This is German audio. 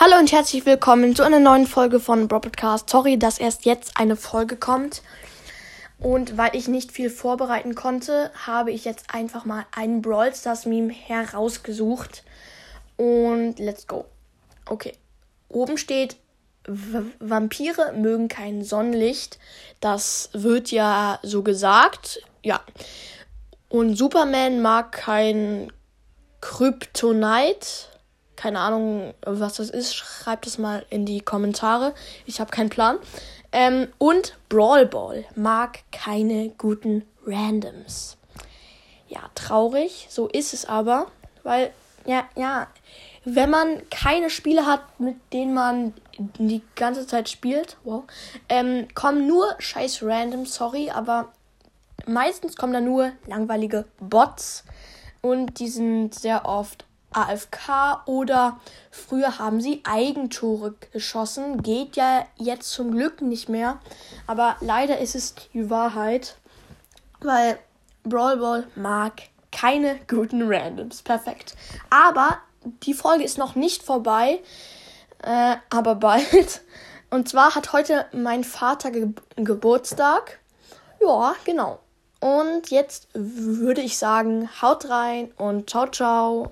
Hallo und herzlich willkommen zu einer neuen Folge von Broadcast. Sorry, dass erst jetzt eine Folge kommt. Und weil ich nicht viel vorbereiten konnte, habe ich jetzt einfach mal einen Brawl Stars Meme herausgesucht. Und let's go. Okay. Oben steht, v Vampire mögen kein Sonnenlicht. Das wird ja so gesagt. Ja. Und Superman mag kein Kryptonite keine Ahnung, was das ist, schreibt es mal in die Kommentare. Ich habe keinen Plan. Ähm, und Brawl Ball mag keine guten Randoms. Ja, traurig, so ist es aber, weil, ja, ja, wenn man keine Spiele hat, mit denen man die ganze Zeit spielt, wow, ähm, kommen nur scheiß Randoms, sorry, aber meistens kommen da nur langweilige Bots und die sind sehr oft AFK oder früher haben sie Eigentore geschossen. Geht ja jetzt zum Glück nicht mehr. Aber leider ist es die Wahrheit, weil Brawl Ball mag keine guten Randoms. Perfekt. Aber die Folge ist noch nicht vorbei, äh, aber bald. Und zwar hat heute mein Vater Ge Geburtstag. Ja, genau. Und jetzt würde ich sagen, haut rein und ciao, ciao.